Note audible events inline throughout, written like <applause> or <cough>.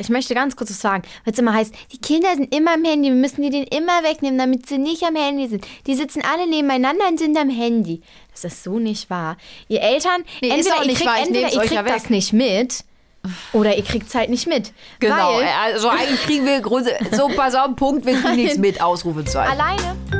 Ich möchte ganz kurz was sagen, weil es immer heißt, die Kinder sind immer am Handy, wir müssen die den immer wegnehmen, damit sie nicht am Handy sind. Die sitzen alle nebeneinander und sind am Handy. Das ist so nicht wahr. Ihr Eltern, Nee, ist entweder ihr kriegt, wahr, ich entweder ihr euch ja kriegt das nicht mit oder ihr kriegt es halt nicht mit. Genau, Weil also eigentlich kriegen wir Grund, so pass auf, Punkt, wir kriegen nichts mit, Ausrufezeichen. alleine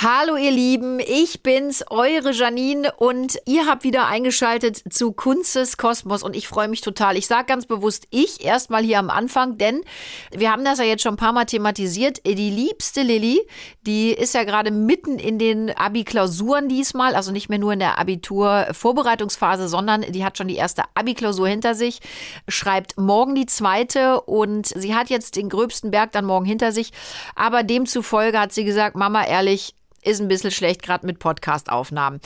Hallo ihr Lieben, ich bin's, eure Janine und ihr habt wieder eingeschaltet zu Kunzes Kosmos und ich freue mich total. Ich sage ganz bewusst ich erstmal hier am Anfang, denn wir haben das ja jetzt schon ein paar Mal thematisiert. Die liebste Lilly, die ist ja gerade mitten in den Abi-Klausuren diesmal, also nicht mehr nur in der Abitur-Vorbereitungsphase, sondern die hat schon die erste Abi-Klausur hinter sich, schreibt morgen die zweite und sie hat jetzt den gröbsten Berg dann morgen hinter sich, aber demzufolge hat sie gesagt, Mama, ehrlich, ist ein bisschen schlecht, gerade mit Podcast-Aufnahmen.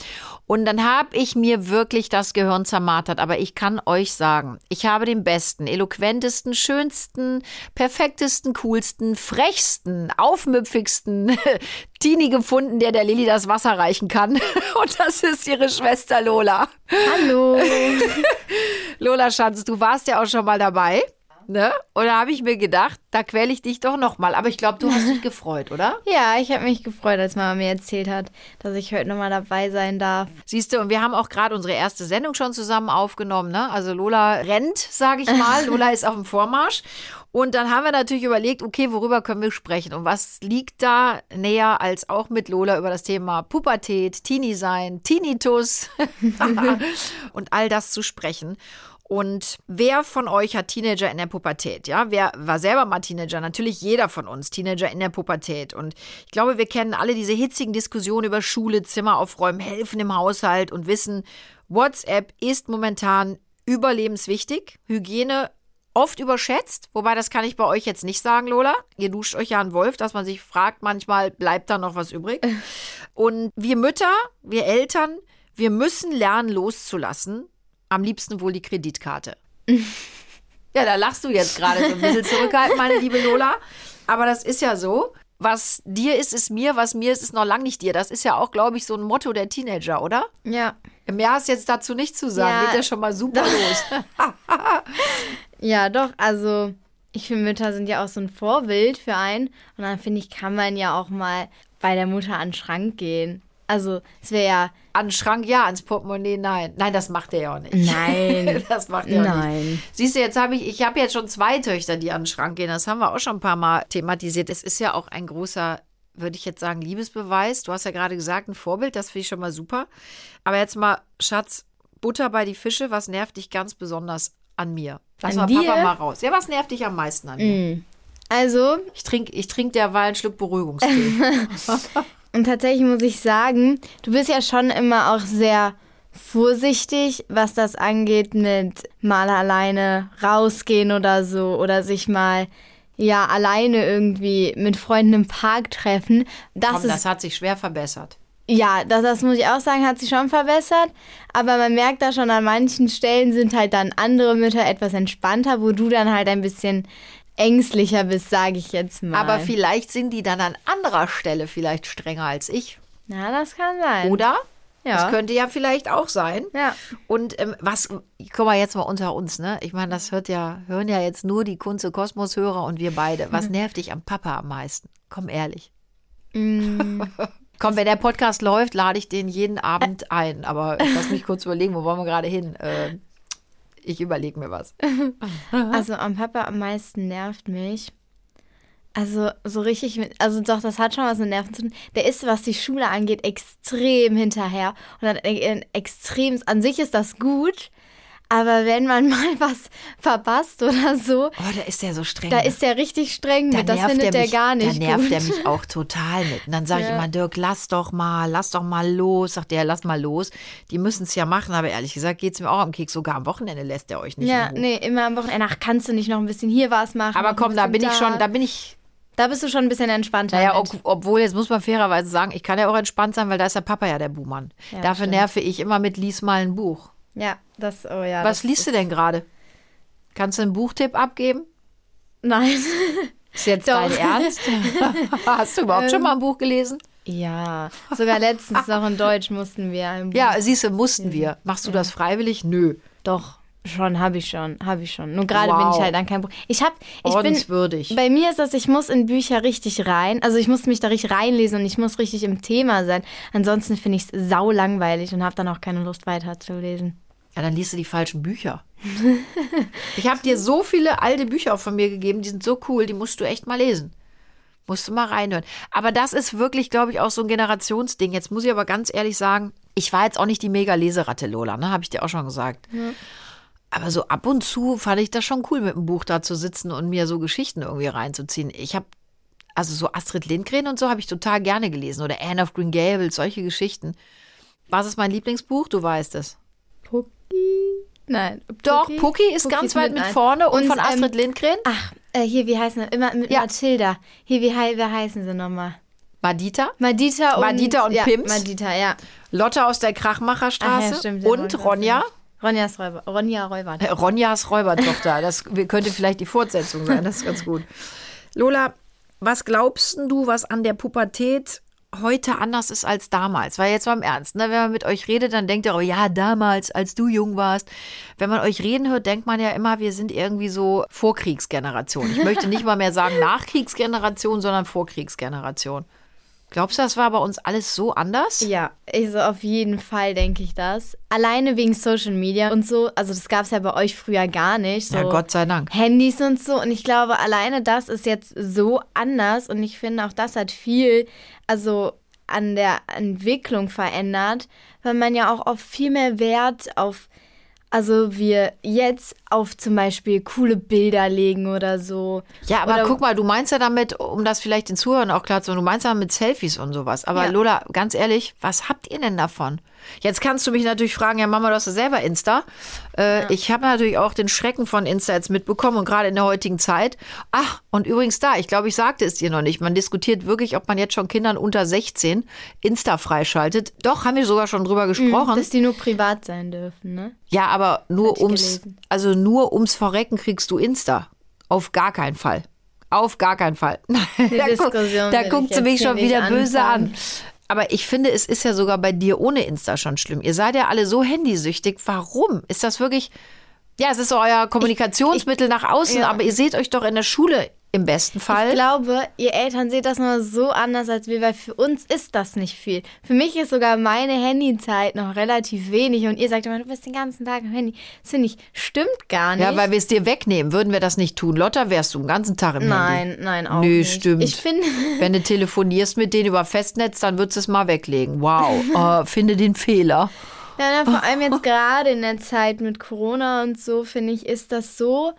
Und dann habe ich mir wirklich das Gehirn zermartert. Aber ich kann euch sagen, ich habe den besten, eloquentesten, schönsten, perfektesten, coolsten, frechsten, aufmüpfigsten <laughs> Teenie gefunden, der der Lilly das Wasser reichen kann. <laughs> Und das ist ihre Schwester Lola. Hallo. <laughs> Lola Schatz, du warst ja auch schon mal dabei. Ne? Und da habe ich mir gedacht, da quäle ich dich doch noch mal. Aber ich glaube, du hast dich <laughs> gefreut, oder? ja, ich habe mich gefreut, als Mama mir erzählt hat, dass ich heute nochmal dabei sein darf. Siehst du, und wir haben auch gerade unsere erste Sendung schon zusammen aufgenommen. Ne? Also Lola rennt, sage ich mal. <laughs> Lola ist auf dem Vormarsch. Und dann haben wir natürlich überlegt, okay, worüber können wir sprechen? Und was liegt da näher als auch mit Lola über das Thema Pubertät, Teenie sein, Tinnitus <laughs> und all das zu sprechen. Und wer von euch hat Teenager in der Pubertät? Ja, wer war selber mal Teenager? Natürlich jeder von uns Teenager in der Pubertät. Und ich glaube, wir kennen alle diese hitzigen Diskussionen über Schule, Zimmer aufräumen, helfen im Haushalt und wissen, WhatsApp ist momentan überlebenswichtig. Hygiene oft überschätzt, wobei das kann ich bei euch jetzt nicht sagen, Lola. Ihr duscht euch ja einen Wolf, dass man sich fragt, manchmal bleibt da noch was übrig. <laughs> Und wir Mütter, wir Eltern, wir müssen lernen loszulassen. Am liebsten wohl die Kreditkarte. Ja, da lachst du jetzt gerade so ein bisschen zurückhaltend, meine liebe Lola. Aber das ist ja so. Was dir ist, ist mir, was mir ist, ist noch lang nicht dir. Das ist ja auch, glaube ich, so ein Motto der Teenager, oder? Ja. Mehr hast jetzt dazu nicht zu sagen. Ja. Geht ja schon mal super los. <laughs> Ja, doch, also ich finde, Mütter sind ja auch so ein Vorbild für einen. Und dann finde ich, kann man ja auch mal bei der Mutter an den Schrank gehen. Also, es wäre ja. An den Schrank ja, ans Portemonnaie nein. Nein, das macht er ja auch nicht. Nein. <laughs> das macht er auch Nein. nicht. Siehst du, jetzt habe ich, ich habe jetzt schon zwei Töchter, die an den Schrank gehen. Das haben wir auch schon ein paar Mal thematisiert. Es ist ja auch ein großer, würde ich jetzt sagen, Liebesbeweis. Du hast ja gerade gesagt, ein Vorbild, das finde ich schon mal super. Aber jetzt mal, Schatz, Butter bei die Fische, was nervt dich ganz besonders an mir? Lass An mal Papa dir? mal raus. Ja, was nervt dich am meisten an mir? Also, Ich trinke ich trink derweil einen Schluck Beruhigungstee. <laughs> und tatsächlich muss ich sagen, du bist ja schon immer auch sehr vorsichtig, was das angeht mit mal alleine rausgehen oder so oder sich mal ja alleine irgendwie mit Freunden im Park treffen. Das Komm, ist das hat sich schwer verbessert. Ja, das, das muss ich auch sagen, hat sich schon verbessert. Aber man merkt da schon, an manchen Stellen sind halt dann andere Mütter etwas entspannter, wo du dann halt ein bisschen ängstlicher bist, sage ich jetzt mal. Aber vielleicht sind die dann an anderer Stelle vielleicht strenger als ich. Ja, das kann sein. Oder? Ja. Das könnte ja vielleicht auch sein. Ja. Und ähm, was, guck mal jetzt mal unter uns, ne? Ich meine, das hört ja, hören ja jetzt nur die Kunze Kosmos-Hörer und wir beide. Was nervt dich am Papa am meisten? Komm ehrlich. <laughs> Komm, wenn der Podcast läuft, lade ich den jeden Abend ein. Aber ich lass mich kurz überlegen, wo wollen wir gerade hin? Äh, ich überlege mir was. <laughs> Also am Papa am meisten nervt mich. Also so richtig, mit- also doch, das hat schon was mit Nerven zu tun. Der ist, was die Schule angeht, extrem hinterher. Und hat ein extrem, an sich ist das gut, aber wenn man <laughs> mal was verpasst oder so, Oh, da ist der so streng. da ist der richtig streng Da mit. Das findet er er mich, gar nicht Da nervt gut. er mich auch total mit. Und dann sage ich Ja. immer, Dirk, lass doch mal, lass doch mal los. Sagt er, lass mal los. Die müssen es ja machen, aber ehrlich gesagt geht es mir auch am Keks. Sogar am Wochenende lässt er euch nicht Ja, Ruhe. nee, immer am Wochenende. Ach, kannst du nicht noch ein bisschen hier was machen? Aber komm, da bin ich schon, da bin ich Da bist du schon ein bisschen entspannter. Naja, ob, obwohl, jetzt muss man fairerweise sagen, ich kann ja auch entspannt sein, weil da ist der Papa ja der Buhmann. Ja, Dafür stimmt. nerve ich immer mit Lies mal ein Buch. Ja, das, oh ja. Was liest du denn gerade? Kannst du einen Buchtipp abgeben? Nein. Ist jetzt Doch. dein Ernst? <laughs> Hast du überhaupt schon Ähm, mal ein Buch gelesen? ja, sogar letztens noch in Deutsch mussten wir ein Buch. Ja, siehst du, mussten wir. Machst du das freiwillig? Nö. Doch, schon, habe ich schon, habe ich schon. Nur gerade bin Wow. ich halt an kein Buch. Ich habe, ich bin, Ordenswürdig. bei mir ist das, ich muss in Bücher richtig rein. Also ich muss mich da richtig reinlesen und ich muss richtig im Thema sein. Ansonsten finde ich es sau langweilig und habe dann auch keine Lust weiterzulesen. Ja, dann liest du die falschen Bücher. <laughs> ich habe dir so viele alte Bücher auch von mir gegeben, die sind so cool, die musst du echt mal lesen. Musst du mal reinhören. Aber das ist wirklich, glaube ich, auch so ein Generationsding. Jetzt muss ich aber ganz ehrlich sagen, ich war jetzt auch nicht die mega Leseratte, Lola, ne? Habe ich dir auch schon gesagt. Aber so ab und zu fand ich das schon cool, mit dem Buch da zu sitzen und mir so Geschichten irgendwie reinzuziehen. Ich habe, also so Astrid Lindgren und so habe ich total gerne gelesen. Oder Anne of Green Gables, solche Geschichten. Was ist mein Lieblingsbuch? Du weißt es. Nein. Doch, Pucki ist Pucki ganz weit mit ein. vorne und, Und, von Astrid ähm, Lindgren. Ach, äh, hier, wie heißen sie? Immer mit Ja. Mathilda. Hier, wie, wer heißen sie nochmal? Madita, Madita und... Madita und ja, Pims. Madita, ja. Lotte aus der Ach Krachmacherstraße ja, stimmt. ja, wollte und Ronja. Ronjas Räuber. Ronja Räuber. Äh, Ronjas Räubertochter. Das <laughs> könnte vielleicht die Fortsetzung sein. Das ist ganz gut. Lola, was glaubst du, was an der Pubertät heute anders ist als damals? Weil jetzt mal im Ernst, ne? wenn man mit euch redet, dann denkt ihr, oh ja, damals, als du jung warst. Wenn man euch reden hört, denkt man ja immer, wir sind irgendwie so Vorkriegsgeneration. Ich möchte nicht mal mehr sagen Nachkriegsgeneration, sondern Vorkriegsgeneration. Glaubst du, das war bei uns alles so anders? Ja, also auf jeden Fall denke ich das. Alleine wegen Social Media und so. Also das gab es ja bei euch früher gar nicht. So Ja, Gott sei Dank. Handys und so. Und ich glaube, alleine das ist jetzt so anders. Und ich finde, auch das hat viel, also an der Entwicklung verändert, weil man ja auch auf viel mehr Wert auf, also wir jetzt auf zum Beispiel coole Bilder legen oder so. Ja, aber Oder- guck mal, du meinst ja damit, um das vielleicht den Zuhörern auch klar zu machen, du meinst ja mit Selfies und sowas. Aber Ja. Lola, ganz ehrlich, was habt ihr denn davon? Jetzt kannst du mich natürlich fragen, ja Mama, du hast ja selber Insta. Äh, Ich habe natürlich auch den Schrecken von Insta jetzt mitbekommen und gerade in der heutigen Zeit. Ach, und übrigens da, ich glaube, ich sagte es dir noch nicht. Man diskutiert wirklich, ob man jetzt schon Kindern unter 16 Insta freischaltet. Doch, haben wir sogar schon drüber gesprochen. Dass die nur privat sein dürfen, ne? Ja, aber nur ums, gelesen. also nur ums Verrecken kriegst du Insta. Auf gar keinen Fall. Auf gar keinen Fall. <laughs> da Diskussion da guckt sie mich schon wieder böse anfangen. an. Aber ich finde, es ist ja sogar bei dir ohne Insta schon schlimm. Ihr seid ja alle so handysüchtig. Warum? Ist das wirklich. Ja, es ist so euer Kommunikationsmittel nach außen, ja. aber ihr seht euch doch in der Schule im besten Fall. Ich glaube, ihr Eltern seht das nur so anders als wir, weil für uns ist das nicht viel. Für mich ist sogar meine Handyzeit noch relativ wenig und ihr sagt immer, du bist den ganzen Tag am Handy. Das finde ich, stimmt gar nicht. ja, weil wir es dir wegnehmen. Würden wir das nicht tun, Lotta, wärst du den ganzen Tag im Handy. Nein, nein, auch Nö, nicht. stimmt. Ich finde, <laughs> Wenn du telefonierst mit denen über Festnetz, dann würdest du es mal weglegen. Wow, äh, <laughs> finde den Fehler. ja, na, vor allem jetzt <laughs> gerade in der Zeit mit Corona und so, finde ich, ist das so,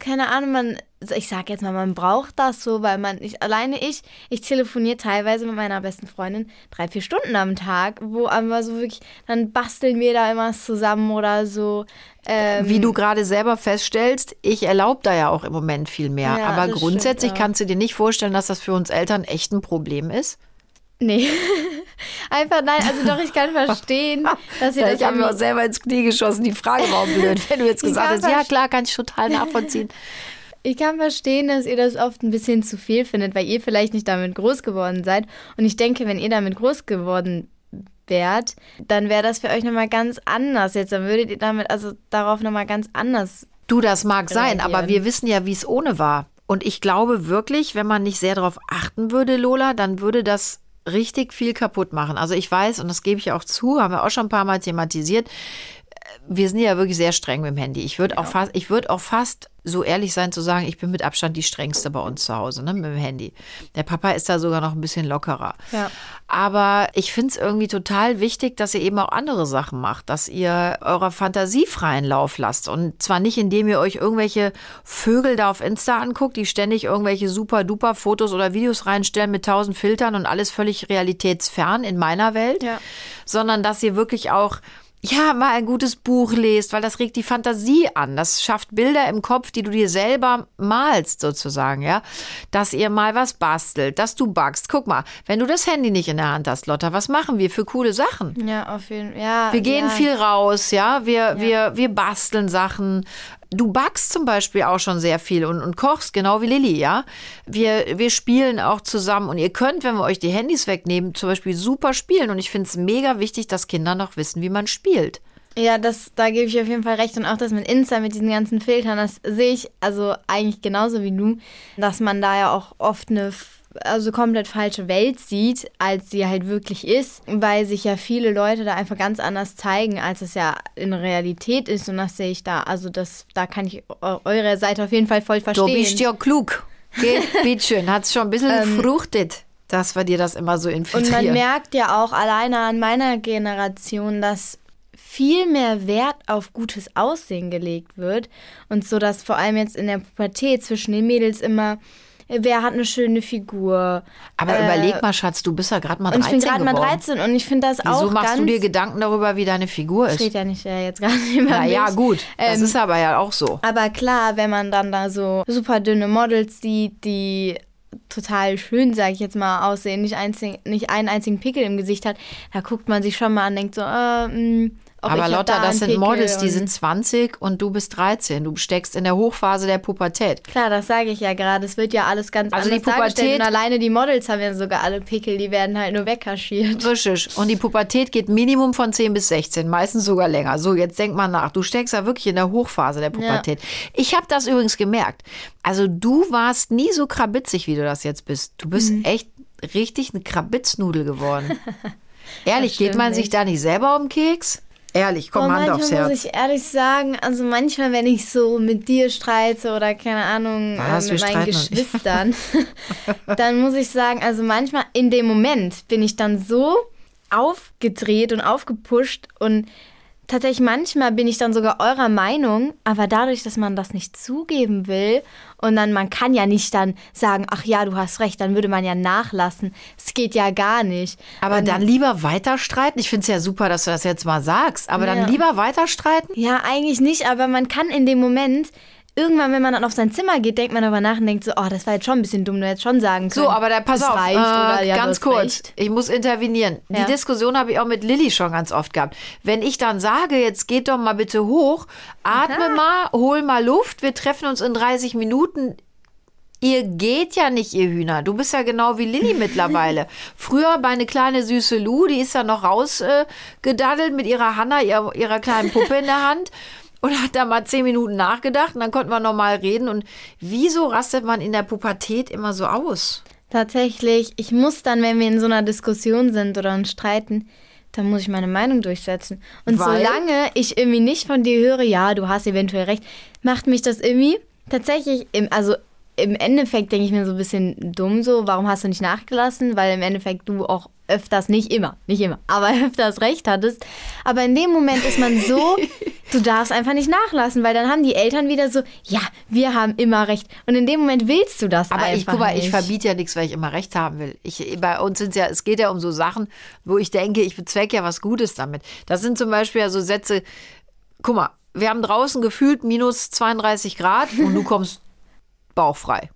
keine Ahnung, man, ich sag jetzt mal, man braucht das so, weil man, ich, alleine ich, ich telefoniere teilweise mit meiner besten Freundin drei, vier Stunden am Tag, wo aber so wirklich, dann basteln wir da immer was zusammen oder so. Ähm, Wie du gerade selber feststellst, ich erlaube da ja auch im Moment viel mehr. Ja, Aber grundsätzlich kannst du dir nicht vorstellen, dass das für uns Eltern echt ein Problem ist. Nee. <laughs> Einfach nein, also doch, ich kann <laughs> verstehen, dass ihr Ja, das ich habe mir auch selber ins Knie geschossen. Die Frage war auch blöd. Wenn du jetzt <laughs> gesagt hast, ja klar, kann ich total nachvollziehen. Ich kann verstehen, dass ihr das oft ein bisschen zu viel findet, weil ihr vielleicht nicht damit groß geworden seid. Und ich denke, wenn ihr damit groß geworden wärt, dann wäre das für euch nochmal ganz anders. Jetzt dann würdet ihr damit also darauf nochmal ganz anders. Du, das mag sein, Reagieren. aber wir wissen ja, wie es ohne war. Und ich glaube wirklich, wenn man nicht sehr darauf achten würde, Lola, dann würde das richtig viel kaputt machen. Also ich weiß, und das gebe ich auch zu, haben wir auch schon ein paar Mal thematisiert, wir sind ja wirklich sehr streng mit dem Handy. Ich würde auch fast, ich würde auch fast so ehrlich sein zu sagen, ich bin mit Abstand die strengste bei uns zu Hause, ne, mit dem Handy. Der Papa ist da sogar noch ein bisschen lockerer. Ja. Aber ich finde es irgendwie total wichtig, dass ihr eben auch andere Sachen macht, dass ihr eurer Fantasie freien Lauf lasst. Und zwar nicht, indem ihr euch irgendwelche Vögel da auf Insta anguckt, die ständig irgendwelche super duper Fotos oder Videos reinstellen mit tausend Filtern und alles völlig realitätsfern in meiner Welt, Ja. sondern dass ihr wirklich auch ja, mal ein gutes Buch lest, weil das regt die Fantasie an. Das schafft Bilder im Kopf, die du dir selber malst, sozusagen, ja. Dass ihr mal was bastelt, dass du backst. Guck mal, wenn du das Handy nicht in der Hand hast, Lotta, was machen wir für coole Sachen? Ja, auf jeden Fall. Ja, Wir gehen ja. viel raus, ja. Wir, wir, wir basteln Sachen. Du backst zum Beispiel auch schon sehr viel und, und kochst, genau wie Lilly, ja. Wir, wir spielen auch zusammen und ihr könnt, wenn wir euch die Handys wegnehmen, zum Beispiel super spielen. Und ich finde es mega wichtig, dass Kinder noch wissen, wie man spielt. Ja, das, da gebe ich auf jeden Fall recht. Und auch das mit Insta, mit diesen ganzen Filtern, das sehe ich also eigentlich genauso wie du, dass man da ja auch oft eine also komplett falsche Welt sieht, als sie halt wirklich ist, weil sich ja viele Leute da einfach ganz anders zeigen, als es ja in Realität ist. Und das sehe ich da, also das, da kann ich eu- eure Seite auf jeden Fall voll verstehen. Du bist ja klug. Geht, <laughs> bitteschön. Hat es schon ein bisschen gefruchtet, dass wir dir das immer so Und infiltrieren. man merkt ja auch alleine an meiner Generation, dass viel mehr Wert auf gutes Aussehen gelegt wird. Und so, dass vor allem jetzt in der Pubertät zwischen den Mädels immer, wer hat eine schöne Figur. Aber äh, überleg mal, Schatz, du bist ja gerade mal Und 13 ich bin gerade mal geworden. 13 und ich finde das Wieso auch machst ganz... du dir Gedanken darüber, wie deine Figur ist? steht ja nicht äh, jetzt gerade über Na mich. ja, gut. Das Ähm, ist aber ja auch so. Aber klar, wenn man dann da so super dünne Models sieht, die total schön, sage ich jetzt mal, aussehen, nicht, einzig, nicht einen einzigen Pickel im Gesicht hat, da guckt man sich schon mal an, denkt so, äh, mh, ich Aber Lotta, da das sind Pickel Models, die sind 20 und du bist 13. Du steckst in der Hochphase der Pubertät. Klar, das sage ich ja gerade. Es wird ja alles ganz Also die anders dargestellt. Pubertät- Und alleine die Models haben ja sogar alle Pickel, die werden halt nur wegkaschiert. Richtig. Und die Pubertät geht Minimum von 10 bis 16, meistens sogar länger. So, jetzt denk mal nach. Du steckst ja wirklich in der Hochphase der Pubertät. Ich habe das übrigens gemerkt. Also du warst nie so krabitzig, wie du das jetzt bist. Du bist Mhm. echt richtig eine Krabitznudel geworden. <laughs> Ehrlich, geht man sich nicht. da nicht selber um den Keks? Ehrlich, komm, Hand aufs manchmal Herz. muss ich ehrlich sagen, also manchmal, wenn ich so mit dir streite oder keine Ahnung, Was? äh, mit meinen. Geschwistern, <laughs> <laughs> dann muss ich sagen, also manchmal in dem Moment bin ich dann so aufgedreht und aufgepusht und tatsächlich manchmal bin ich dann sogar eurer Meinung, aber dadurch, dass man das nicht zugeben will und dann man kann ja nicht dann sagen, ach ja, du hast recht, dann würde man ja nachlassen. Es geht ja gar nicht. Aber dann lieber weiter streiten. Ich finde es ja super, dass du das jetzt mal sagst. Aber Ja. dann lieber weiter streiten? Ja, eigentlich nicht, aber man kann in dem Moment, irgendwann, wenn man dann auf sein Zimmer geht, denkt man darüber nach und denkt so, oh, das war jetzt schon ein bisschen dumm, du hättest schon sagen können. So, aber da pass auf, reicht, äh, oder, ja, ganz kurz, recht. ich muss intervenieren. Ja. Die Diskussion habe ich auch mit Lilly schon ganz oft gehabt. Wenn ich dann sage, jetzt geht doch mal bitte hoch, atme mal, hol mal Luft, wir treffen uns in 30 Minuten. Ihr geht ja nicht, ihr Hühner. Du bist ja genau wie Lilly <laughs> mittlerweile. Früher bei eine kleine süße Lu, die ist ja noch rausgedaddelt äh, mit ihrer Hanna, ihrer, ihrer kleinen Puppe in der Hand. Und hat da mal zehn Minuten nachgedacht und dann konnten wir nochmal reden. Und wieso rastet man in der Pubertät immer so aus? Tatsächlich, ich muss dann, wenn wir in so einer Diskussion sind oder uns streiten, dann muss ich meine Meinung durchsetzen. Und Weil? solange ich irgendwie nicht von dir höre, ja, du hast eventuell recht, macht mich das irgendwie tatsächlich, im, also im Endeffekt denke ich mir so ein bisschen dumm so, warum hast du nicht nachgelassen? Weil im Endeffekt du auch öfters, nicht immer, nicht immer, aber <laughs> öfters recht hattest. Aber in dem Moment ist man so, du darfst einfach nicht nachlassen, weil dann haben die Eltern wieder so, ja, wir haben immer recht. Und in dem Moment willst du das Aber einfach ich, guck mal, nicht. ich verbiete ja nichts, weil ich immer recht haben will. Ich, bei uns sind ja, es geht ja um so Sachen, wo ich denke, ich bezwecke ja was Gutes damit. Das sind zum Beispiel ja so Sätze, guck mal, wir haben draußen gefühlt minus 32 Grad und du kommst bauchfrei.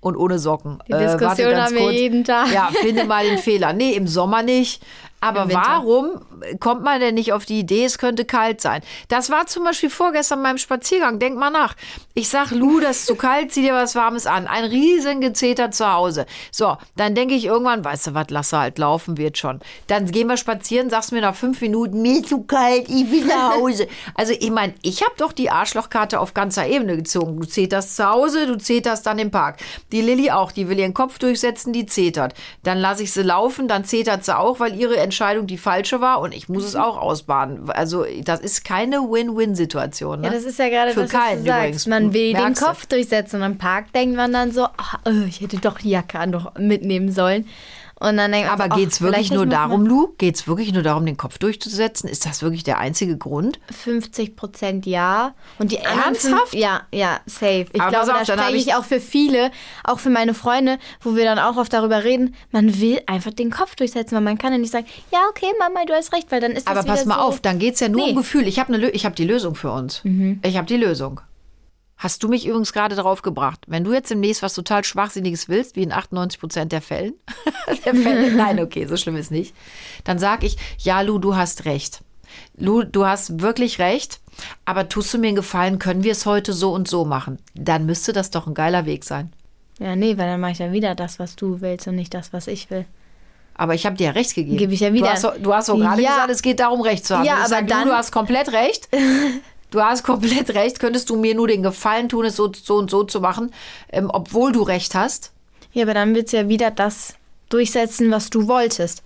Und ohne Socken. Die Diskussion haben wir jeden Tag. Ja, finde mal den Fehler. Nee, im Sommer nicht. Aber warum kommt man denn nicht auf die Idee, es könnte kalt sein? Das war zum Beispiel vorgestern beim Spaziergang. Denk mal nach. Ich sag, Lu, das ist zu kalt, zieh dir was Warmes an. Ein riesen Gezeter zu Hause. So, dann denke ich irgendwann, weißt du was, lass halt laufen, wird schon. Dann gehen wir spazieren, sagst mir nach fünf Minuten, mir ist zu kalt, ich will nach Hause. Also ich meine, ich habe doch die Arschlochkarte auf ganzer Ebene gezogen. Du zeterst zu Hause, du zeterst dann im Park. Die Lilly auch, die will ihren Kopf durchsetzen, die zetert. Dann lasse ich sie laufen, dann zetert sie auch, weil ihre Entscheidung die falsche war und ich muss es auch ausbaden. Also das ist keine Win-Win-Situation. Ne? Ja, das ist ja gerade Für das, was keinen du sagst. übrigens. Man will den Merkst du? Kopf durchsetzen und im Park denkt man dann so, ach, äh, ich hätte doch die Jacke an doch mitnehmen sollen. Und dann denkt Aber geht es wirklich nur nicht mal darum, Lu? Geht es wirklich nur darum, den Kopf durchzusetzen? Ist das wirklich der einzige Grund? 50 Prozent ja. Und die Ernsthaft? Ja, ja, safe. Ich Aber glaube, auf, da spreche ich ich- auch für viele, auch für meine Freunde, wo wir dann auch oft darüber reden, man will einfach den Kopf durchsetzen, weil man kann ja nicht sagen, ja, okay, Mama, du hast recht, weil dann ist das Aber pass mal so, auf, dann geht es ja nur Nee. um Gefühl. Ich habe ne, ich hab die Lösung für uns. Ich habe die Lösung. Hast du mich übrigens gerade drauf gebracht. Wenn du jetzt demnächst was total Schwachsinniges willst, wie in 98 Prozent der Fällen, <laughs> der Fälle, nein, okay, so schlimm ist nicht, dann sag ich, ja, Lu, du hast recht. Lu, du hast wirklich recht, aber tust du mir einen Gefallen, können wir es heute so und so machen? Dann müsste das doch ein geiler Weg sein. Ja, nee, weil dann mache ich ja wieder das, was du willst und nicht das, was ich will. Aber ich habe dir ja recht gegeben. Gebe ich ja wieder. Du hast, du so gerade Ja. gesagt, es geht darum, Recht zu haben. Ja, ich aber sag, dann- Du, du hast komplett recht. <laughs> Du hast komplett recht. Könntest du mir nur den Gefallen tun, es so, so und so zu machen, ähm, obwohl du recht hast? Ja, aber dann willst du ja wieder das durchsetzen, was du wolltest.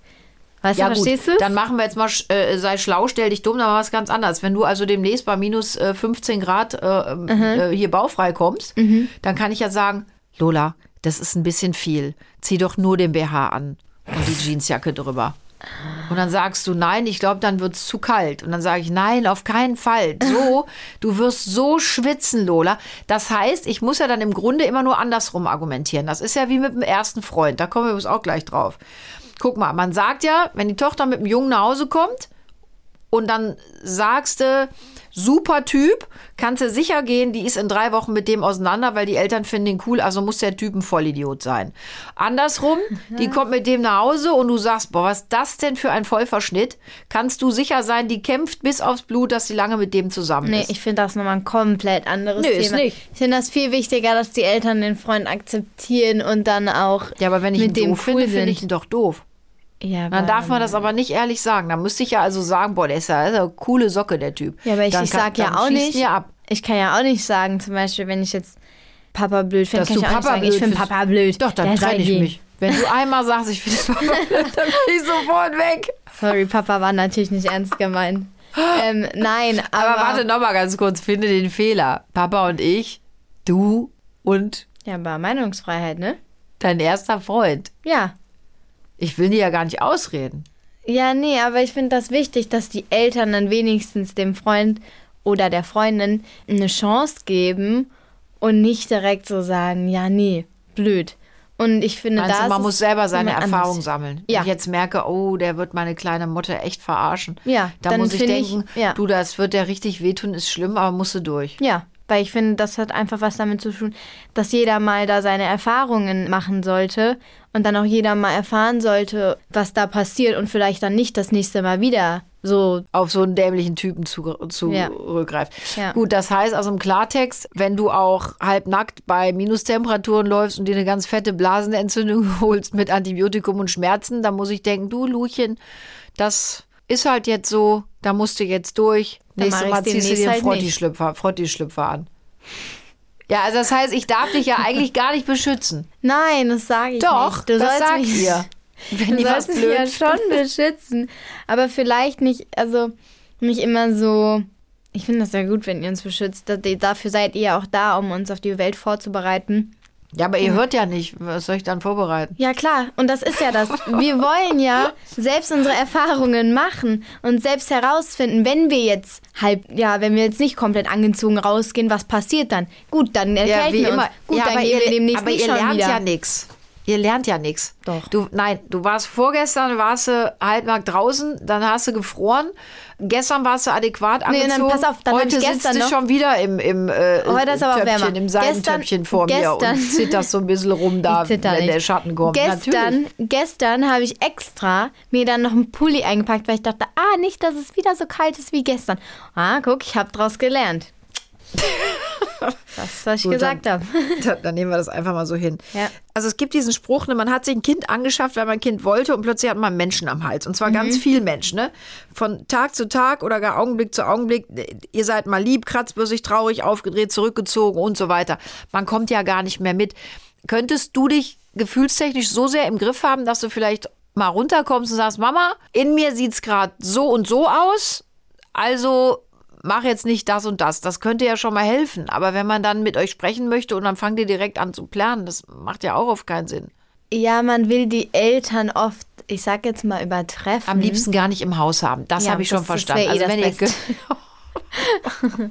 Weißt Ja, du, verstehst du? Dann machen wir jetzt mal, äh, sei schlau, stell dich dumm, dann machen wir was ganz anderes. Wenn du also demnächst bei minus äh, 15 Grad äh, Mhm. hier baufrei kommst, dann kann ich ja sagen, Lola, das ist ein bisschen viel. Zieh doch nur den BH an und die Jeansjacke drüber. Und dann sagst du, nein, ich glaube, dann wird's zu kalt. Und dann sage ich, nein, auf keinen Fall. So, du wirst so schwitzen, Lola. Das heißt, ich muss ja dann im Grunde immer nur andersrum argumentieren. Das ist ja wie mit dem ersten Freund. Da kommen wir übrigens auch gleich drauf. Guck mal, man sagt ja, wenn die Tochter mit dem Jungen nach Hause kommt und dann sagst du, super Typ, kannst du sicher gehen, die ist in drei Wochen mit dem auseinander, weil die Eltern finden ihn cool, also muss der Typ ein Vollidiot sein. Andersrum, <laughs> die kommt mit dem nach Hause und du sagst, boah, was ist das denn für ein Vollverschnitt? Kannst du sicher sein, die kämpft bis aufs Blut, dass sie lange mit dem zusammen Nee, ist. ich finde das nochmal ein komplett anderes Nee, Thema. ist nicht. Ich finde das viel wichtiger, dass die Eltern den Freund akzeptieren und dann auch ja, aber wenn ich ihn mit dem doof cool finde, finde ich ihn doch doof. Ja, Dann darf man das aber nicht ehrlich sagen. Dann müsste ich ja also sagen, boah, der ist ja, ist ja eine coole Socke, der Typ. Ja, aber ich, ich kann- sag ja auch nicht. Ich kann ja auch nicht sagen, zum Beispiel, wenn ich jetzt Papa blöd finde, kann du ich auch nicht Papa sagen, ich finde. Papa blöd. Doch, dann trenne ich gehen. mich. Wenn du <laughs> einmal sagst, ich finde Papa blöd, dann <laughs> bin ich sofort weg. Sorry, Papa war natürlich nicht ernst gemeint. ähm, nein, <laughs> aber, Aber, warte noch mal ganz kurz, finde den Fehler. Papa und ich, du und Ja, aber Meinungsfreiheit, ne? dein erster Freund. Ja. Ich will dir ja gar nicht ausreden. Ja, nee, aber ich finde das wichtig, dass die Eltern dann wenigstens dem Freund oder der Freundin eine Chance geben und nicht direkt so sagen, ja, nee, blöd. Und ich finde, da du, man muss selber seine Erfahrung anders. sammeln. Ja. Wenn ich jetzt merke, oh, der wird meine kleine Mutter echt verarschen. Ja, dann, dann muss ich finde ich- denken, ja. du, das wird der richtig wehtun, ist schlimm, aber musst du durch. Ja, weil ich finde, das hat einfach was damit zu tun, dass jeder mal da seine Erfahrungen machen sollte und dann auch jeder mal erfahren sollte, was da passiert und vielleicht dann nicht das nächste Mal wieder so. auf so einen dämlichen Typen zu, zu Ja. Ja. Gut, das heißt also im Klartext, wenn du auch halbnackt bei Minustemperaturen läufst und dir eine ganz fette Blasenentzündung <laughs> holst mit Antibiotikum und Schmerzen, dann muss ich denken, du Luchen, das ist halt jetzt so, da musst du jetzt durch. Dann Nächstes Mal ziehst du dir einen halt. Frotti-Schlüpfer an. Ja, also das heißt, ich darf dich ja <laughs> eigentlich gar nicht beschützen. Nein, das sage ich Doch, nicht. Du das sollst sagt ihr. <laughs> Wenn Du sollst mich ja schon <laughs> beschützen. Aber vielleicht nicht, also nicht immer so. Ich finde das ja gut, wenn ihr uns beschützt. Da- Dafür seid ihr ja auch da, um uns auf die Welt vorzubereiten. Ja, aber ihr hört ja nicht. Was soll ich dann vorbereiten? Ja, klar. Und das ist ja das. Wir wollen ja selbst unsere Erfahrungen machen und selbst herausfinden, wenn wir jetzt halb, ja, wenn wir jetzt nicht komplett angezogen rausgehen, was passiert dann? Gut, dann erkälten wir uns. Gut, ja, dann aber gehen wir ihr, demnächst aber nicht ihr schon lernt wieder. ja nichts. Ihr lernt ja nichts. Doch. Du, nein, du warst vorgestern, warst du halbnackt draußen, dann hast du gefroren. Gestern warst du adäquat Nee, angezogen. dann pass auf, dann Heute sitzt du noch- schon wieder im, im äh, Heute ist aber Töpfchen, im Seidentöpfchen Gestern- vor mir gestern- und <laughs> zitterst so ein bisschen rum da, wenn nicht. der Schatten kommt. Gestern, Natürlich. gestern habe ich extra mir dann noch einen Pulli eingepackt, weil ich dachte, ah, nicht, dass es wieder so kalt ist wie gestern. Ah, guck, ich habe draus gelernt. <laughs> <laughs> Das, was ich Gut, gesagt habe. <laughs> Dann, dann nehmen wir das einfach mal so hin. Ja. Also es gibt diesen Spruch, ne, man hat sich ein Kind angeschafft, weil man ein Kind wollte und plötzlich hat man Menschen am Hals. Und zwar ganz viel Menschen. Ne? Von Tag zu Tag oder gar Augenblick zu Augenblick. Ihr seid mal lieb, kratzbürstig, traurig, aufgedreht, zurückgezogen und so weiter. Man kommt ja gar nicht mehr mit. Könntest du dich gefühlstechnisch so sehr im Griff haben, dass du vielleicht mal runterkommst und sagst, Mama, in mir sieht's gerade so und so aus. Also mach jetzt nicht das und das. Das könnte ja schon mal helfen. Aber wenn man dann mit euch sprechen möchte und dann fangt ihr direkt an zu planen, das macht ja auch auf keinen Sinn. Ja, man will die Eltern oft, ich sag jetzt mal, übertreffen. Am liebsten gar nicht im Haus haben. Das Ja, habe ich schon verstanden. wär eh Also wenn ihr Beste. <laughs> <laughs>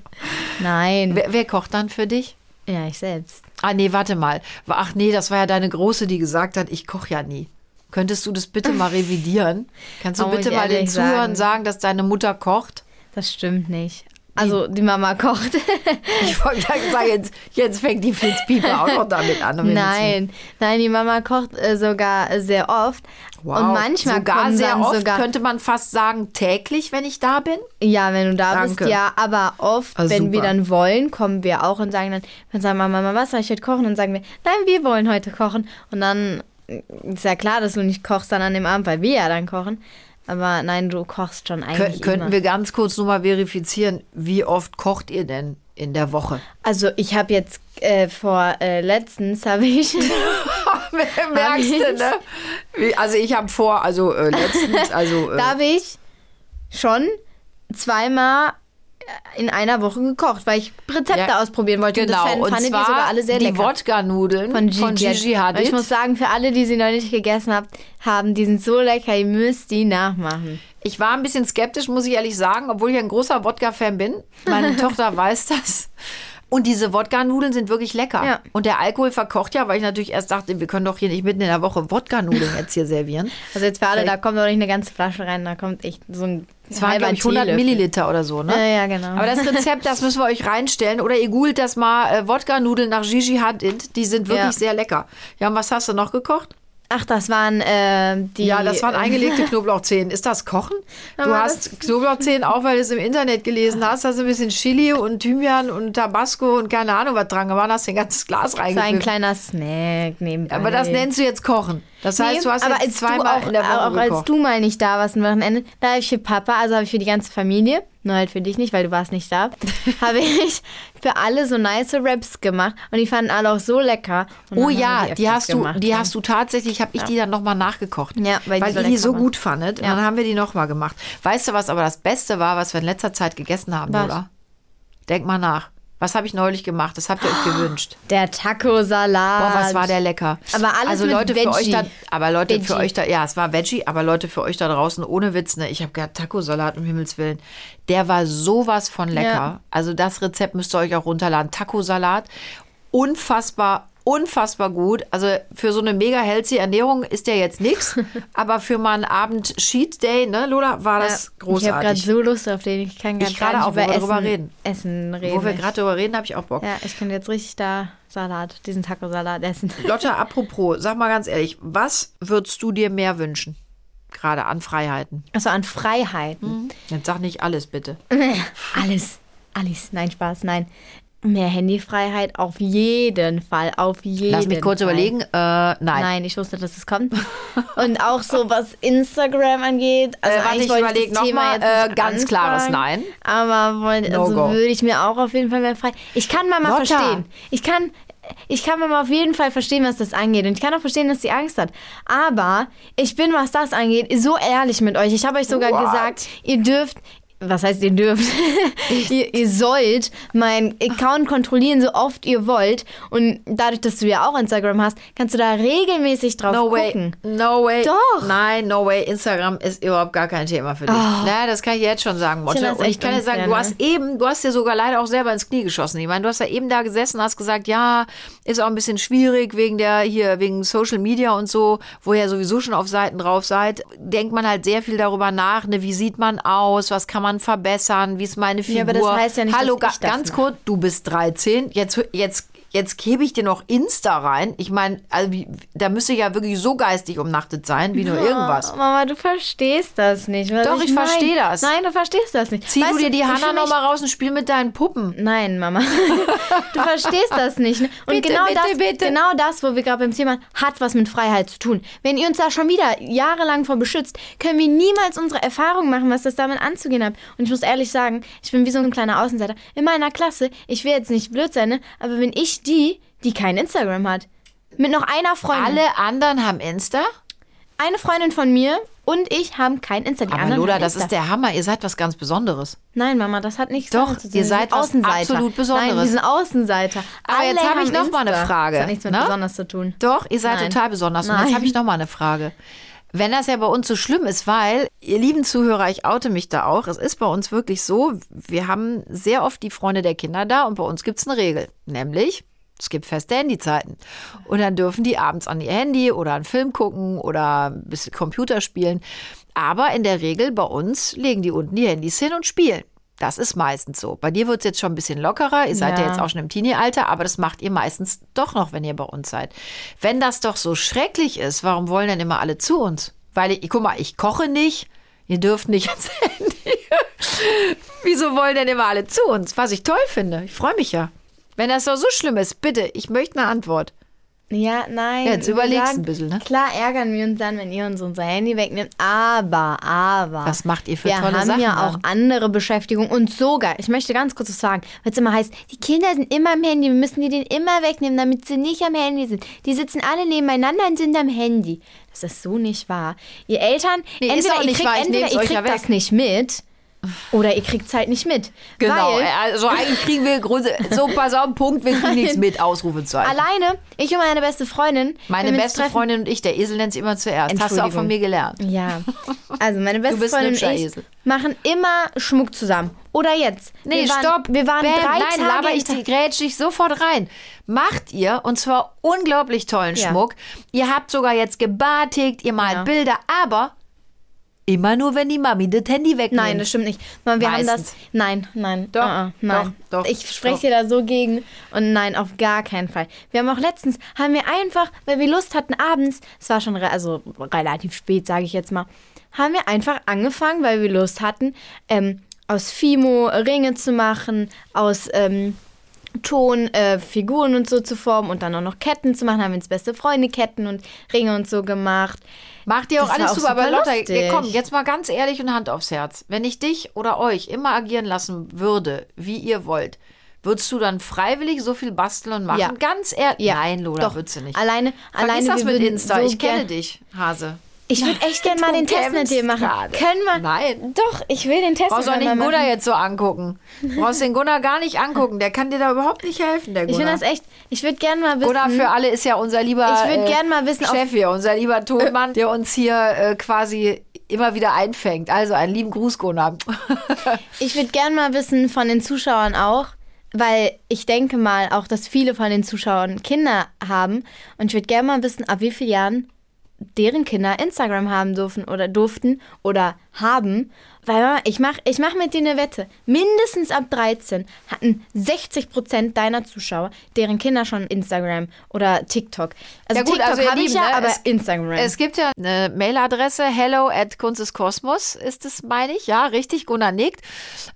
Nein. wer, wer kocht dann für dich? Ja, ich selbst. Ah, nee, warte mal. Ach nee, das war ja deine Große, die gesagt hat, ich koche ja nie. Könntest du das bitte mal <laughs> revidieren? Kannst du Muss bitte mal den Zuhörern sagen. sagen, dass deine Mutter kocht? Das stimmt nicht. Also, die Mama kocht. <laughs> Ich wollte gerade sagen, jetzt, jetzt fängt die Flitzpiepe auch noch damit an. um. Nein, nein, die Mama kocht äh, sogar sehr oft. Wow. Und manchmal sogar sehr oft, sogar. könnte man fast sagen, täglich, wenn ich da bin. Ja, wenn du da Danke. bist, ja. Aber oft, Ah, wenn wir super. dann wollen, kommen wir auch und sagen dann, dann sagen wir, Mama, was soll ich heute kochen? Und dann sagen wir, nein, wir wollen heute kochen. Und dann ist ja klar, dass du nicht kochst dann an dem Abend, weil wir ja dann kochen. Aber nein, du kochst schon eigentlich könnten immer. wir ganz kurz nur mal verifizieren, wie oft kocht ihr denn in der Woche? Also ich habe jetzt äh, vor äh, letztens habe ich <laughs> Merkst du, ne? Wie- Also ich habe vor, also äh, letztens, <laughs> also äh, da habe ich schon zweimal in einer Woche gekocht, weil ich Rezepte Ja, ausprobieren wollte. genau. Und das Und fanden wir zwar sogar alle sehr die lecker. Wodka-Nudeln von Gigi, von Gigi Hadid. Ich muss sagen, für alle, die sie noch nicht gegessen habt, haben, die sind so lecker, ihr müsst die nachmachen. Ich war ein bisschen skeptisch, muss ich ehrlich sagen, obwohl ich ein großer Wodka-Fan bin. Meine <laughs> Tochter weiß das. Und diese Wodka-Nudeln sind wirklich lecker. Ja. Und der Alkohol verkocht ja, weil ich natürlich erst dachte, wir können doch hier nicht mitten in der Woche Wodka-Nudeln jetzt hier servieren. <laughs> Also jetzt für alle, Vielleicht- da kommt doch nicht eine ganze Flasche rein, da kommt echt so ein Es waren, glaube ich, 100 Teelöffel. Milliliter oder so, ne? Ja, ja, genau. Aber das Rezept, das müssen wir euch reinstellen. Oder ihr googelt das mal, äh, Wodka-Nudeln nach Gigi Hadid. Die sind wirklich Ja. sehr lecker. Ja, und was hast du noch gekocht? Ach, das waren äh, die... Ja, das waren <laughs> eingelegte Knoblauchzehen. Ist das Kochen? Du Aber hast Knoblauchzehen auch, weil du es im Internet gelesen hast. Hast ein bisschen Chili und Thymian und Tabasco und keine Ahnung was dran gemacht. Hast ein ganzes Glas Das war ein reingefüllt. kleiner Snack nebenbei. Aber das nennst du jetzt Kochen. Das heißt, du hast aber jetzt als zweimal du auch, in der Woche auch als gekocht. du mal nicht da warst am Wochenende, da habe ich für Papa, also habe ich für die ganze Familie, nur halt für dich nicht, weil du warst nicht da, <laughs> habe ich für alle so nice Wraps gemacht und die fanden alle auch so lecker. Und Oh ja, die öfters hast du, gemacht, die ja. hast du tatsächlich, habe ich die dann nochmal nachgekocht. Ja, weil die so ihr die lecker so waren. gut fandet. Und Ja. dann haben wir die nochmal gemacht. Weißt du, was aber das Beste war, was wir in letzter Zeit gegessen haben, Was? Lola? Denk mal nach. Was habe ich neulich gemacht? Das habt ihr euch gewünscht. Der Taco-Salat. Boah, was war der lecker. Aber alles also mit Leute für euch Veggie. da, aber Leute für Veggie. euch da, ja, es war Veggie, aber Leute für euch da draußen ohne Witz, ne, ich habe gehabt Taco-Salat um Himmels Willen. Der war sowas von lecker. Ja. Also das Rezept müsst ihr euch auch runterladen. Taco-Salat, unfassbar Unfassbar gut. Also für so eine mega healthy Ernährung ist der jetzt nichts. <laughs> aber für mal einen Abend Cheat Day, ne, Lola, war das Ja, Ich habe gerade großartig. so Lust auf den. Ich kann Ich gar gerade nicht auch, über Essen, drüber reden. Essen reden. Wo wir gerade drüber reden, habe ich auch Bock. ja, ich könnte jetzt richtig da Salat, diesen Taco-Salat essen. <laughs> Lotte, apropos, sag mal ganz ehrlich, was würdest du dir mehr wünschen? Gerade an Freiheiten. Also an Freiheiten. Jetzt sag nicht alles, bitte. <laughs> Alles. Alles. Nein, Spaß, nein. Mehr Handyfreiheit auf jeden Fall. Auf jeden Lass mich kurz Fall. überlegen. Äh, nein. Nein, ich wusste, dass es kommt. <laughs> Und auch so, was Instagram angeht. Also Äh, warte, ich wollte überleg das noch Thema mal, jetzt äh, ganz klares Nein. Aber wollte, No also würde ich mir auch auf jeden Fall mehr frei. Ich kann Mama Lotta. verstehen. Ich kann. Ich kann Mama auf jeden Fall verstehen, was das angeht. Und ich kann auch verstehen, dass sie Angst hat. Aber ich bin, was das angeht, so ehrlich mit euch. Ich habe euch sogar What? gesagt, ihr dürft. Was heißt, ihr dürft? <laughs> ihr, ihr sollt meinen Account kontrollieren, so oft ihr wollt. Und dadurch, dass du ja auch Instagram hast, kannst du da regelmäßig drauf No way. gucken. No way. Doch. Nein, no way. Instagram ist überhaupt gar kein Thema für dich. Na, das kann ich jetzt schon sagen, Motte. Und ich kann dir sagen, du ne? hast eben, du hast dir sogar leider auch selber ins Knie geschossen. Ich meine, du hast ja eben da gesessen, hast gesagt, ja, ist auch ein bisschen schwierig wegen der hier, wegen Social Media und so, wo ihr sowieso schon auf Seiten drauf seid. Denkt man halt sehr viel darüber nach, ne, wie sieht man aus, was kann man verbessern, wie ist meine Figur. Ja, aber das heißt ja nicht, Hallo, dass ich das ganz mache. kurz, du bist 13, jetzt, jetzt, jetzt gebe ich dir noch Insta rein. Ich meine, also, wie- da müsste ich ja wirklich so geistig umnachtet sein, wie nur irgendwas. Oh, Mama, du verstehst das nicht. Doch, ich mein. verstehe das. Nein, du verstehst das nicht. Zieh Weißt du dir die ich Hanna fühl noch mich- mal raus und spiel mit deinen Puppen. Nein, Mama. <laughs> Du verstehst das nicht. ne? Und Bitte, genau, bitte, das, bitte. genau das, wo wir gerade beim Thema hat was mit Freiheit zu tun. Wenn ihr uns da schon wieder jahrelang vor beschützt, können wir niemals unsere Erfahrung machen, was das damit anzugehen hat. Und ich muss ehrlich sagen, ich bin wie so ein kleiner Außenseiter. In meiner Klasse, ich will jetzt nicht blöd sein, ne? aber wenn ich die, die kein Instagram hat, mit noch einer Freundin, Alle anderen haben Insta? eine Freundin von mir und ich haben kein Insta. Die Aber anderen Lola, das Insta. ist der Hammer. Ihr seid was ganz Besonderes. Nein, Mama, das hat nichts Doch, zu tun. ihr seid was Außenseiter. absolut Besonderes. Nein, wir sind Außenseiter. Aber jetzt Alle habe ich noch mal eine Insta. Frage, Das hat nichts mit ne? besonders zu tun. Doch, ihr seid Nein. total besonders. Und Nein. jetzt habe ich noch mal eine Frage. Wenn das ja bei uns so schlimm ist, weil, ihr lieben Zuhörer, ich oute mich da auch, es ist bei uns wirklich so, wir haben sehr oft die Freunde der Kinder da und bei uns gibt es eine Regel, nämlich es gibt feste Handyzeiten. Und dann dürfen die abends an ihr Handy oder einen Film gucken oder ein bisschen Computer spielen. Aber in der Regel bei uns legen die unten die Handys hin und spielen. Das ist meistens so. Bei dir wird es jetzt schon ein bisschen lockerer. Ihr seid ja, Ja. jetzt auch schon im Teenie-Alter, aber das macht ihr meistens doch noch, wenn ihr bei uns seid. Wenn das doch so schrecklich ist, warum wollen denn immer alle zu uns? Weil, ich, guck mal, ich koche nicht, ihr dürft nicht ans <laughs> Handy. Wieso wollen denn immer alle zu uns? Was ich toll finde. Ich freue mich ja. Wenn das doch so schlimm ist, bitte, ich möchte eine Antwort. Ja, nein. Ja, jetzt wir überlegst sagen, ein bisschen, ne? Klar ärgern wir uns dann, wenn ihr uns unser Handy wegnimmt, aber, aber. Was macht ihr für wir tolle haben Sachen ja auch andere Beschäftigung und sogar, ich möchte ganz kurz was sagen, weil es immer heißt, die Kinder sind immer am Handy, wir müssen die den immer wegnehmen, damit sie nicht am Handy sind. Die sitzen alle nebeneinander und sind am Handy. Das ist so nicht wahr. Ihr Eltern, Nee, ist entweder auch ihr nicht kriegt, wahr, ich entweder ihr kriegt das nicht mit oder ihr kriegt es halt nicht mit. Genau, Weil, also eigentlich kriegen wir Grund- so pass auf, Punkt, wir kriegen nichts mit, Ausrufezeichen. alleine, ich und meine beste Freundin. Meine beste Freundin und ich, der Esel nennt sie immer zuerst. Hast du auch von mir gelernt. Ja, also meine beste Freundin und ich Esel. machen immer Schmuck zusammen. Oder jetzt. Nee, wir waren, stopp. Wir waren Bam, drei Nein, Tage laber ich Ta- die grätsch dich sofort rein. Macht ihr, und zwar unglaublich tollen Ja. Schmuck. Ihr habt sogar jetzt gebartigt, ihr malt Ja. Bilder, aber immer nur, wenn die Mami das Handy wegnimmt. Nein, das stimmt nicht. Mann, wir haben Meistens. das. Nein, nein. Doch, ah, ah, nein. doch, doch, ich spreche dir da so gegen. Und nein, auf gar keinen Fall. Wir haben auch letztens, haben wir einfach, weil wir Lust hatten abends, es war schon re also relativ spät, sage ich jetzt mal, haben wir einfach angefangen, weil wir Lust hatten, ähm, aus Fimo Ringe zu machen, aus ähm, Ton äh, Figuren und so zu formen und dann auch noch Ketten zu machen. Haben wir ins beste Freunde Ketten und Ringe und so gemacht. Macht ihr auch Das alles auch super, aber super Lotta, lustig. komm, jetzt mal ganz ehrlich und Hand aufs Herz. Wenn ich dich oder euch immer agieren lassen würde, wie ihr wollt, würdest du dann freiwillig so viel basteln und machen? Ja. Ganz ehrlich. Ja, Nein, Lola, doch. würdest du nicht. Alleine, Vergiss alleine das mit Insta. so ich kenne dich, Hase. Ich würde echt gerne mal den Test mit dir machen. gerade. Können wir? Nein. Doch, ich will den Test Brauchst du auch mit nicht dir den Gunnar machen. jetzt so angucken. Brauchst den Gunnar gar nicht angucken. Der kann dir da überhaupt nicht helfen, der Ich Gunnar. finde das echt, ich würde gerne mal wissen. Gunnar für alle ist ja unser lieber Ich würd äh, gern mal wissen, Chef hier, unser lieber Tonmann, <laughs> der uns hier äh, quasi immer wieder einfängt. Also einen lieben Gruß, Gunnar. <laughs> Ich würde gerne mal wissen von den Zuschauern auch, weil ich denke mal auch, dass viele von den Zuschauern Kinder haben. Und ich würde gerne mal wissen, ab wie vielen Jahren deren Kinder Instagram haben dürfen oder durften oder haben. Weil ich mache ich mach mit dir eine Wette. Mindestens ab 13 hatten 60% deiner Zuschauer, deren Kinder schon Instagram oder TikTok. Also Ja gut, TikTok also habe ich ja, ne, aber es- Instagram. Es gibt ja eine Mailadresse, hello at kunsteskosmos ist es, meine ich. Ja, richtig, Gunnar nickt.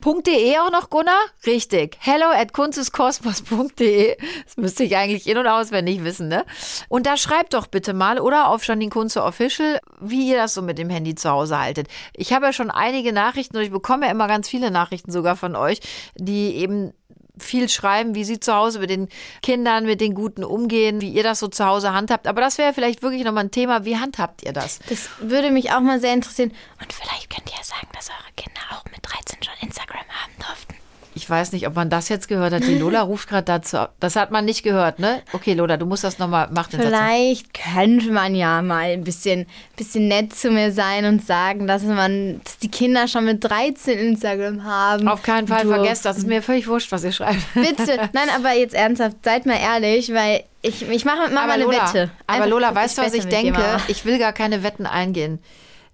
.de auch noch, Gunnar? Richtig. hello at kunsteskosmos.de. Das müsste ich eigentlich in- und auswendig wissen, ne? Und da schreibt doch bitte mal oder auf Janine Kunze Official, wie ihr das so mit dem Handy zu Hause haltet. Ich habe ja schon einige Nachrichten und ich bekomme ja immer ganz viele Nachrichten sogar von euch, die eben viel schreiben, wie sie zu Hause mit den Kindern, mit den Guten umgehen, wie ihr das so zu Hause handhabt. Aber das wäre vielleicht wirklich nochmal ein Thema. Wie handhabt ihr das? Das würde mich auch mal sehr interessieren. Und vielleicht könnt ihr ja sagen, dass eure Kinder auch mit 13 schon Instagram haben durften. Ich weiß nicht, ob man das jetzt gehört hat. Die Lola <laughs> ruft gerade dazu. Das hat man nicht gehört, ne? Okay, Lola, du musst das nochmal, mach den Satz. Vielleicht könnte man ja mal ein bisschen, bisschen nett zu mir sein und sagen, dass man, dass die Kinder schon mit 13 Instagram haben. Auf keinen Fall durften. vergesst, das ist mir völlig wurscht, was ihr schreibt. Bitte. Nein, aber jetzt ernsthaft, seid mal ehrlich, weil ich, ich mache Mama aber eine Lola, Wette. aber Einfach, Lola, guck, weißt du, was ich denke? Ich will gar keine Wetten eingehen.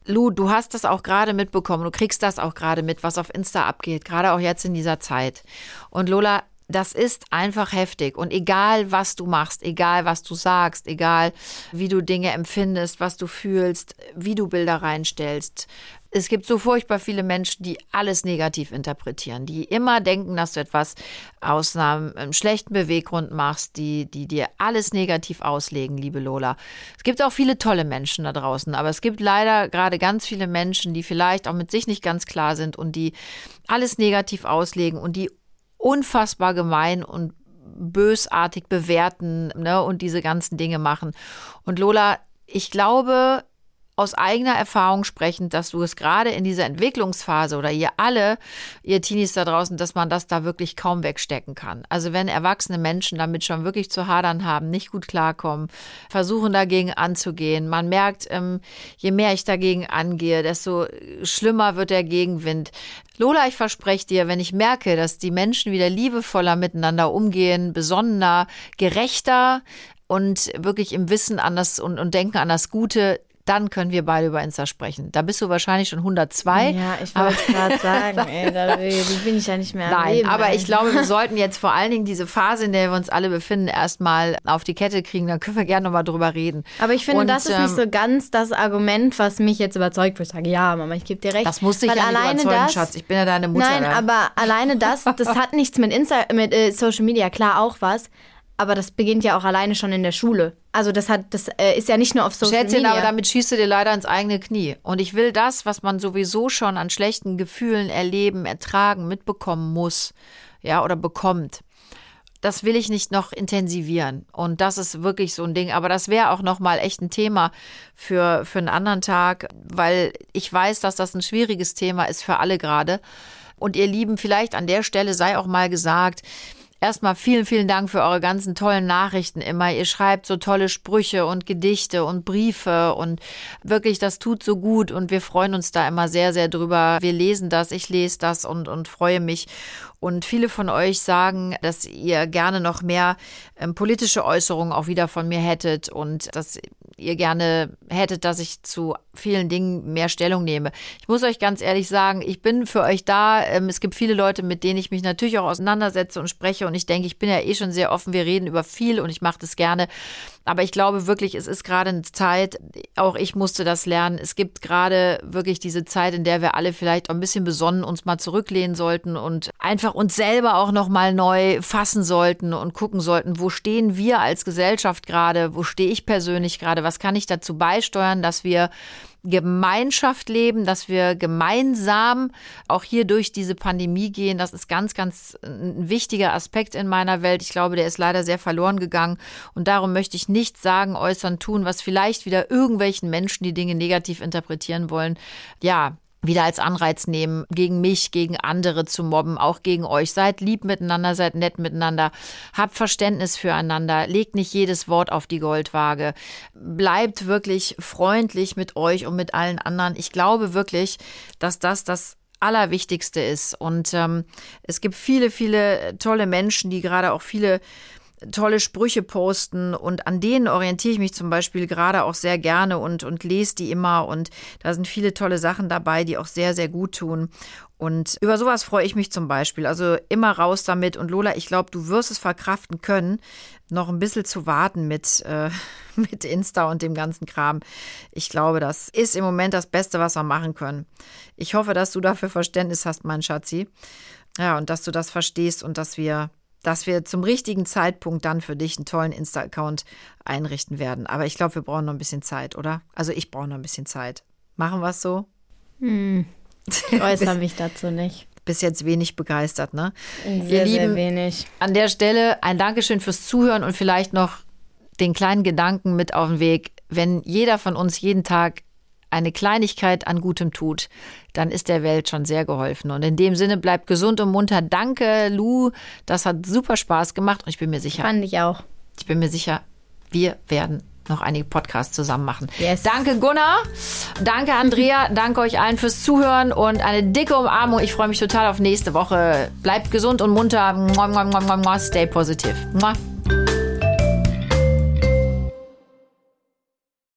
Lu, du hast das auch gerade mitbekommen. Du kriegst das auch gerade mit, was auf Insta abgeht, gerade auch jetzt in dieser Zeit. Und Lola, das ist einfach heftig. Und egal, was du machst, egal, was du sagst, egal, wie du Dinge empfindest, was du fühlst, wie du Bilder reinstellst, es gibt so furchtbar viele Menschen, die alles negativ interpretieren, die immer denken, dass du etwas aus einem, einem schlechten Beweggrund machst, die, die dir alles negativ auslegen, liebe Lola. Es gibt auch viele tolle Menschen da draußen, aber es gibt leider gerade ganz viele Menschen, die vielleicht auch mit sich nicht ganz klar sind und die alles negativ auslegen und die unfassbar gemein und bösartig bewerten ne, und diese ganzen Dinge machen. Und Lola, ich glaube, aus eigener Erfahrung sprechen, dass du es gerade in dieser Entwicklungsphase oder ihr alle, ihr Teenies da draußen, dass man das da wirklich kaum wegstecken kann. Also wenn erwachsene Menschen damit schon wirklich zu hadern haben, nicht gut klarkommen, versuchen dagegen anzugehen. Man merkt, ähm, je mehr ich dagegen angehe, desto schlimmer wird der Gegenwind. Lola, ich verspreche dir, wenn ich merke, dass die Menschen wieder liebevoller miteinander umgehen, besonnener, gerechter und wirklich im Wissen an das und, und Denken an das Gute, dann können wir beide über Insta sprechen. Da bist du wahrscheinlich schon 102. Ja, ich wollte gerade <laughs> sagen, ey, da bin ich ja nicht mehr. Nein, Leben, aber eigentlich. ich glaube, wir <laughs> sollten jetzt vor allen Dingen diese Phase, in der wir uns alle befinden, erstmal auf die Kette kriegen. Dann können wir gerne nochmal drüber reden. Aber ich finde, Und, das ist ähm, nicht so ganz das Argument, was mich jetzt überzeugt, wo ich sage, ja, Mama, ich gebe dir recht. Das musste ich ja nicht alleine überzeugen, das, Schatz. Ich bin ja deine Mutter. Nein, ja. aber alleine das, das hat <laughs> nichts mit, Insta mit äh, Social Media, klar auch was. Aber das beginnt ja auch alleine schon in der Schule. Also das hat, das äh, ist ja nicht nur auf Social Schätzchen, Media. aber damit schießt du dir leider ins eigene Knie. Und ich will das, was man sowieso schon an schlechten Gefühlen erleben, ertragen, mitbekommen muss, ja, oder bekommt. Das will ich nicht noch intensivieren. Und das ist wirklich so ein Ding. Aber das wäre auch nochmal echt ein Thema für, für einen anderen Tag, weil ich weiß, dass das ein schwieriges Thema ist für alle gerade. Und ihr Lieben, vielleicht an der Stelle sei auch mal gesagt, Erstmal vielen, vielen Dank für eure ganzen tollen Nachrichten immer. Ihr schreibt so tolle Sprüche und Gedichte und Briefe und wirklich, das tut so gut und wir freuen uns da immer sehr, sehr drüber. Wir lesen das, ich lese das und, und freue mich. Und viele von euch sagen, dass ihr gerne noch mehr ähm, politische Äußerungen auch wieder von mir hättet und dass ihr gerne hättet, dass ich zu vielen Dingen mehr Stellung nehme. Ich muss euch ganz ehrlich sagen, ich bin für euch da. Ähm, es gibt viele Leute, mit denen ich mich natürlich auch auseinandersetze und spreche und ich denke, ich bin ja eh schon sehr offen. Wir reden über viel und ich mache das gerne. Aber ich glaube wirklich, es ist gerade eine Zeit, auch ich musste das lernen. Es gibt gerade wirklich diese Zeit, in der wir alle vielleicht auch ein bisschen besonnen uns mal zurücklehnen sollten und einfach uns selber auch nochmal neu fassen sollten und gucken sollten, wo stehen wir als Gesellschaft gerade, wo stehe ich persönlich gerade, was kann ich dazu beisteuern, dass wir Gemeinschaft leben, dass wir gemeinsam auch hier durch diese Pandemie gehen. Das ist ganz, ganz ein wichtiger Aspekt in meiner Welt. Ich glaube, der ist leider sehr verloren gegangen. Und darum möchte ich nichts sagen, äußern, tun, was vielleicht wieder irgendwelchen Menschen, die Dinge negativ interpretieren wollen, ja, wieder als Anreiz nehmen, gegen mich, gegen andere zu mobben, auch gegen euch. Seid lieb miteinander, seid nett miteinander, habt Verständnis füreinander, legt nicht jedes Wort auf die Goldwaage, bleibt wirklich freundlich mit euch und mit allen anderen. Ich glaube wirklich, dass das das Allerwichtigste ist. Und ähm, es gibt viele, viele tolle Menschen, die gerade auch viele tolle Sprüche posten und an denen orientiere ich mich zum Beispiel gerade auch sehr gerne und, und lese die immer und da sind viele tolle Sachen dabei, die auch sehr, sehr gut tun. Und über sowas freue ich mich zum Beispiel. Also immer raus damit. Und Lola, ich glaube, du wirst es verkraften können, noch ein bisschen zu warten mit, äh, <laughs> mit Insta und dem ganzen Kram. Ich glaube, das ist im Moment das Beste, was wir machen können. Ich hoffe, dass du dafür Verständnis hast, mein Schatzi. Ja, und dass du das verstehst und dass wir dass wir zum richtigen Zeitpunkt dann für dich einen tollen Insta-Account einrichten werden. Aber ich glaube, wir brauchen noch ein bisschen Zeit, oder? Also ich brauche noch ein bisschen Zeit. Machen wir es so? Hm. <laughs> Ich äußere mich dazu nicht. Bis jetzt wenig begeistert, ne? Sehr, Ihr sehr Lieben, wenig. an der Stelle ein Dankeschön fürs Zuhören und vielleicht noch den kleinen Gedanken mit auf den Weg. Wenn jeder von uns jeden Tag eine Kleinigkeit an Gutem tut, dann ist der Welt schon sehr geholfen. Und in dem Sinne bleibt gesund und munter. Danke, Lu. Das hat super Spaß gemacht und ich bin mir sicher, Fand ich auch. ich bin mir sicher, wir werden noch einige Podcasts zusammen machen. Yes. Danke, Gunnar. Danke, Andrea. <laughs> danke euch allen fürs Zuhören und eine dicke Umarmung. Ich freue mich total auf nächste Woche. Bleibt gesund und munter. Stay positive.